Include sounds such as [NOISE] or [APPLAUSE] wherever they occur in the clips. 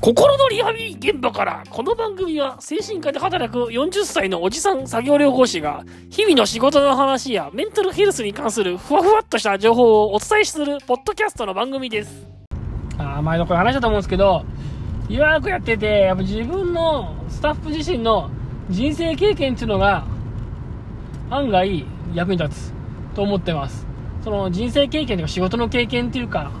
心のリハビリ現場からこの番組は精神科で働く40歳のおじさん作業療法士が日々の仕事の話やメンタルヘルスに関するふわふわっとした情報をお伝えするポッドキャストの番組です。あ前のこれ話したと思うんですけど予約やっててやっぱ自分のスタッフ自身の人生経験っていうのが案外役に立つと思ってます。その人生経験とか仕事の経験っていうか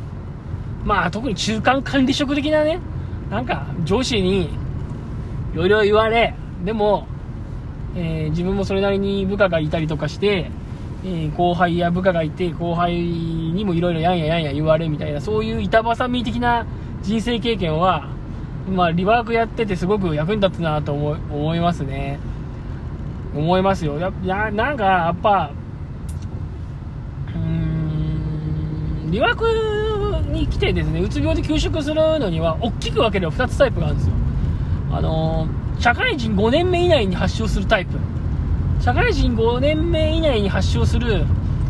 まあ特に中間管理職的なねなんか上司にいろいろ言われ、でも、えー、自分もそれなりに部下がいたりとかして、えー、後輩や部下がいて、後輩にもいろいろやんややんや言われみたいな、そういう板挟み的な人生経験は、まあ、リワークやっててすごく役に立つなと思思いますね。思いますよ。や、やなんか、やっぱ、うーん、リワークに来てですね、うつ病で休職するのには、大きく分ければ2つタイプがあるんですよ。あの、社会人5年目以内に発症するタイプ。社会人5年目以内に発症する、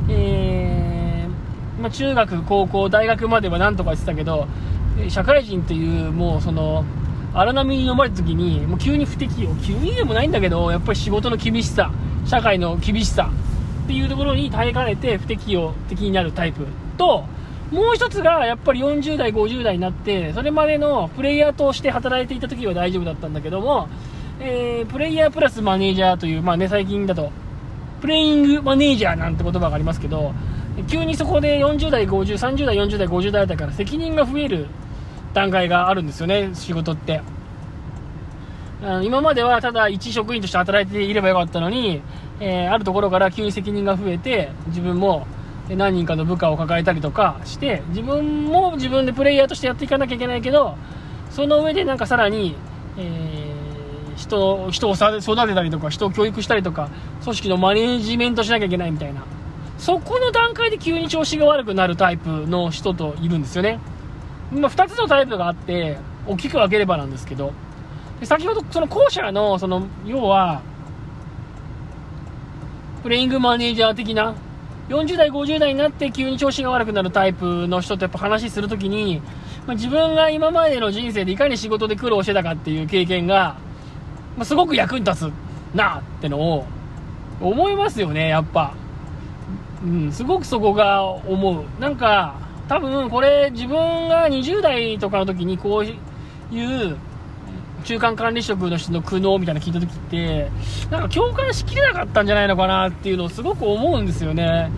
えー、まあ、中学、高校、大学まではなんとか言ってたけど、社会人という、もうその、荒波に飲まれた時に、もう急に不適応、急にでもないんだけど、やっぱり仕事の厳しさ、社会の厳しさっていうところに耐えかねて不適応的になるタイプと、もう一つがやっぱり40代、50代になって、それまでのプレイヤーとして働いていた時は大丈夫だったんだけども、えー、プレイヤープラスマネージャーという、まあね、最近だと、プレイングマネージャーなんて言葉がありますけど、急にそこで40代、50、30代、40代、50代あたから責任が増える段階があるんですよね、仕事って。今まではただ一職員として働いていればよかったのに、えー、あるところから急に責任が増えて、自分も何人かの部下を抱えたりとかして自分も自分でプレイヤーとしてやっていかなきゃいけないけどその上でなんかさらに、えー、人人を育てたりとか人を教育したりとか組織のマネジメントしなきゃいけないみたいな。そこの段階で急に調子が悪くなるタイプの人といるんですよね、まあ、2つのタイプがあって大きく分ければなんですけど先ほどその後者のその要はプレイングマネージャー的な40代、50代になって急に調子が悪くなるタイプの人とやっぱ話するときに、まあ、自分が今までの人生でいかに仕事で苦労してたかっていう経験が、まあ、すごく役に立つなってのを思いますよね、やっぱ。うん、すごくそこが思う。なんか、多分これ自分が20代とかの時にこういう中間管理職の人の苦悩みたいなの聞いた時って、なんか共感しきれなかったんじゃないのかなっていうのをすごく思うんですよね。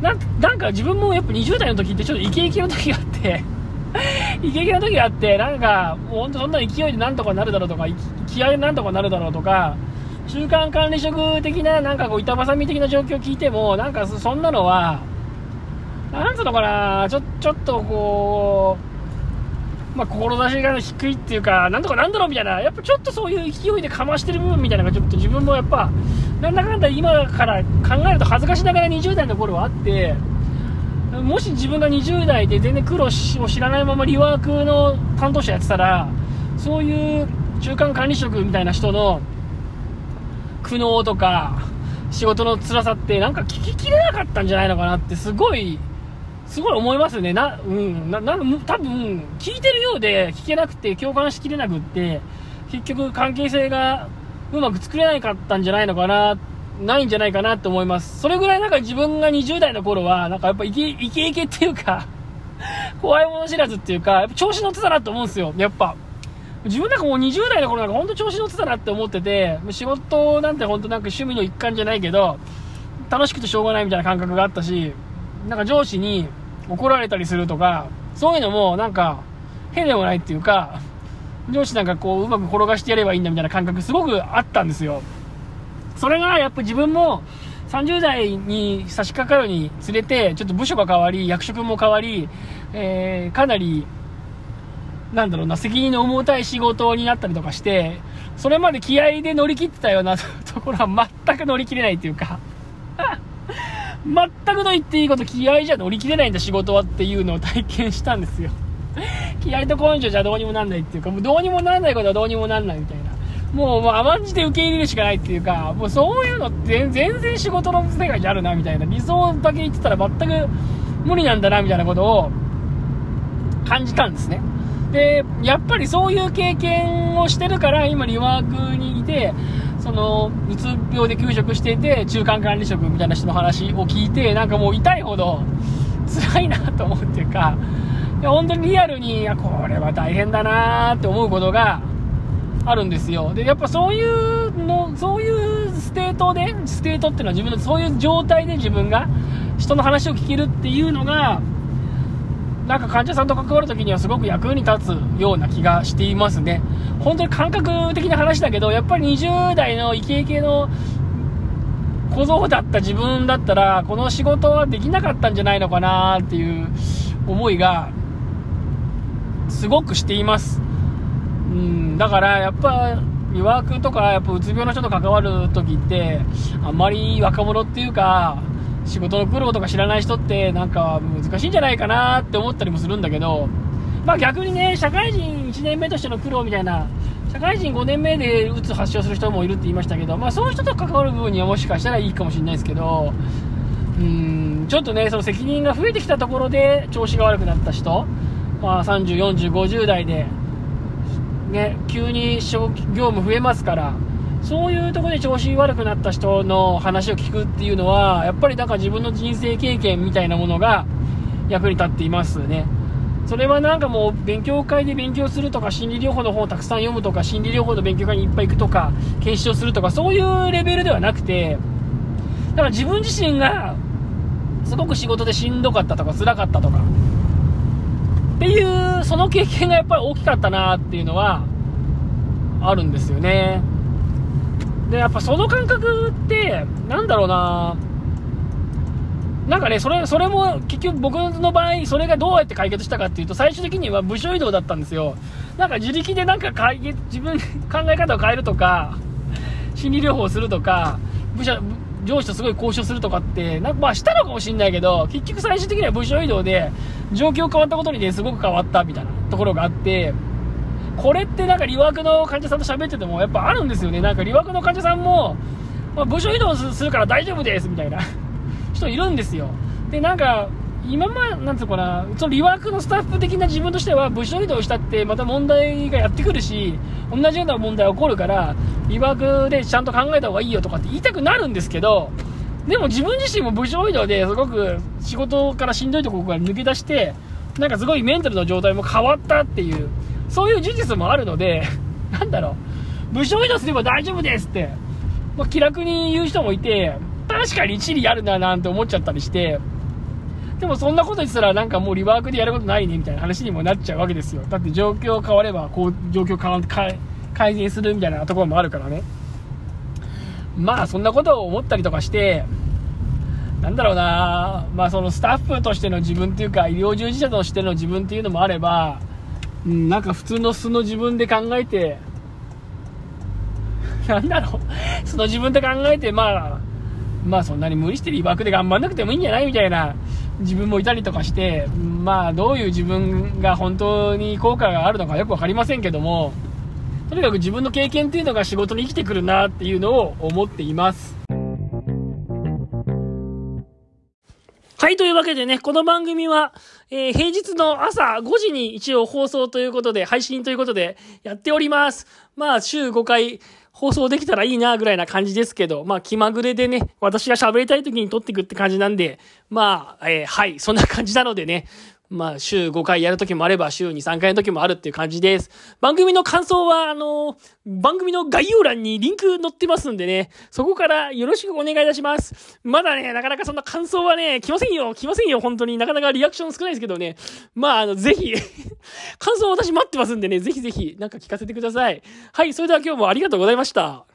なんか自分もやっぱ20代の時ってちょっとイケイケの時があって [LAUGHS] イケイケの時があって、なんか、もうほんとそんな勢いでなんとかなるだろうとか、気合でなんとかなるだろうとか、中間管理職的な、なんかこう、板挟み的な状況を聞いても、なんかそんなのは、なんつうのかな、ちょ、ちょっとこう、まあ、志が低いっていうか、なんとかなんだろうみたいな、やっぱちょっとそういう勢いでかましてる部分みたいなのが、ちょっと自分もやっぱ、なんだかんだ今から考えると恥ずかしながら20代の頃はあって、もし自分が20代で全然苦労を知らないままリワークの担当者やってたら、そういう中間管理職みたいな人の苦悩とか、仕事の辛さってなんか聞ききれなかったんじゃないのかなってすごいすごい思いますね。な、うん、な、な、多分、聞いてるようで聞けなくて、共感しきれなくって、結局関係性がうまく作れなかったんじゃないのかな、ないんじゃないかなって思います。それぐらいなんか自分が20代の頃は、なんかやっぱイケイケイケっていうか [LAUGHS] 怖いもの知らずっていうか、やっぱ調子乗ってたなって思うんですよ。やっぱ。自分なんかもう20代の頃なんか本当調子乗ってたなって思ってて、仕事なんて本当なんか趣味の一環じゃないけど、楽しくてしょうがないみたいな感覚があったし、なんか上司に、怒られたりするとか、そういうのもなんか変でもないっていうか、上司なんかこううまく転がしてやればいいんだみたいな感覚すごくあったんですよ。それがやっぱ自分も30代に差し掛かるにつれて、ちょっと部署が変わり、役職も変わり、えー、かなり、なんだろうな、責任の重たい仕事になったりとかして、それまで気合で乗り切ってたような [LAUGHS] ところは全く乗り切れないっていうか全くと言っていいこと気合じゃ乗り切れないんだ仕事はっていうのを体験したんですよ。[LAUGHS] 気合と根性じゃどうにもなんないっていうかもうどうにもならないことはどうにもなんないみたいな。もうもう甘んじて受け入れるしかないっていうかもうそういうのって全然仕事の世界にあるなみたいな。理想だけ言ってたら全く無理なんだなみたいなことを感じたんですね。で、やっぱりそういう経験をしてるから、今リワークにいて、その、うつ病で休職していて、中間管理職みたいな人の話を聞いて、なんかもう痛いほど辛いなと思うっていうか、いや本当にリアルに、いや、これは大変だなって思うことがあるんですよ。で、やっぱそういうの、そういう state で、 state っていうのは自分の、そういう状態で自分が人の話を聞けるっていうのが、なんか患者さんと関わるときにはすごく役に立つような気がしていますね。本当に感覚的な話だけど、やっぱり20代のイケイケの小僧だった自分だったら、この仕事はできなかったんじゃないのかなっていう思いが、すごくしています。うん、だからやっぱ、リワークとか、やっぱうつ病の人と関わるときって、あんまり若者っていうか、仕事の苦労とか知らない人ってなんか難しいんじゃないかなって思ったりもするんだけど、まあ逆にね、社会人1年目としての苦労みたいな、社会人5年目でうつ発症する人もいるって言いましたけど、まあそういう人と関わる部分にはもしかしたらいいかもしれないですけど、うん、ちょっとね、その責任が増えてきたところで調子が悪くなった人、まあ30、40、50代で、ね、急に業務増えますから、そういうとこで調子悪くなった人の話を聞くっていうのは、やっぱりなんか自分の人生経験みたいなものが役に立っていますね。それはなんかもう勉強会で勉強するとか、心理療法の本をたくさん読むとか、心理療法の勉強会にいっぱい行くとか、検証するとか、そういうレベルではなくて、だから自分自身がすごく仕事でしんどかったとか、辛かったとか、っていう、その経験がやっぱり大きかったなっていうのは、あるんですよね。で、やっぱその感覚って、なんだろうななんかね、それ、それも結局僕の場合、それがどうやって解決したかっていうと、最終的には部署移動だったんですよ。なんか自力でなんか解決、自分、考え方を変えるとか、心理療法をするとか、部署、上司とすごい交渉するとかって、なんかまあしたのかもしんないけど、結局最終的には部署移動で、状況変わったことにね、すごく変わったみたいなところがあって、これってなんかリワークの患者さんと喋っててもやっぱあるんですよね。なんかリワークの患者さんも、まあ、部署移動するから大丈夫ですみたいな [LAUGHS] 人いるんですよ。で、なんか、今まで、なんつうかな、そのリワークのスタッフ的な自分としては、部署移動したってまた問題がやってくるし、同じような問題が起こるから、リワークでちゃんと考えた方がいいよとかって言いたくなるんですけど、でも自分自身も部署移動ですごく仕事からしんどいところから抜け出して、なんかすごいメンタルの状態も変わったっていう、そういう事実もあるので、[LAUGHS] なんだろう、部署移動すれば大丈夫ですって、まあ、気楽に言う人もいて、確かに一理あるななんて思っちゃったりして、でもそんなこと言ってたらなんかもうリワークでやることないねみたいな話にもなっちゃうわけですよ。だって状況変われば、こう、状況変わ改善するみたいなところもあるからね。まあそんなことを思ったりとかして、なんだろうなまあそのスタッフとしての自分っていうか、医療従事者としての自分っていうのもあれば、うん、なんか普通の素の自分で考えて、[LAUGHS] なんだろう、その自分で考えて、まあ、まあそんなに無理してリバークで頑張んなくてもいいんじゃないみたいな自分もいたりとかして、まあどういう自分が本当に効果があるのかよく分かりませんけども、とにかく自分の経験っていうのが仕事に生きてくるなっていうのを思っています。はい、というわけでね、この番組は、えー、平日の朝5時に一応放送ということで、配信ということでやっております。まあ、週5回放送できたらいいな、ぐらいな感じですけど、まあ、気まぐれでね、私が喋りたい時に撮っていくって感じなんで、まあ、えー、はい、そんな感じなのでね、まあ、週5回やるときもあれば、週に3回のときもあるっていう感じです。番組の感想は、あの、番組の概要欄にリンク載ってますんでね、そこからよろしくお願いいたします。まだね、なかなかそんな感想はね、来ませんよ、来ませんよ、本当に。なかなかリアクション少ないですけどね。まあ、あの、ぜひ [LAUGHS] 感想私待ってますんでね、ぜひぜひ、なんか聞かせてください。はい、それでは今日もありがとうございました。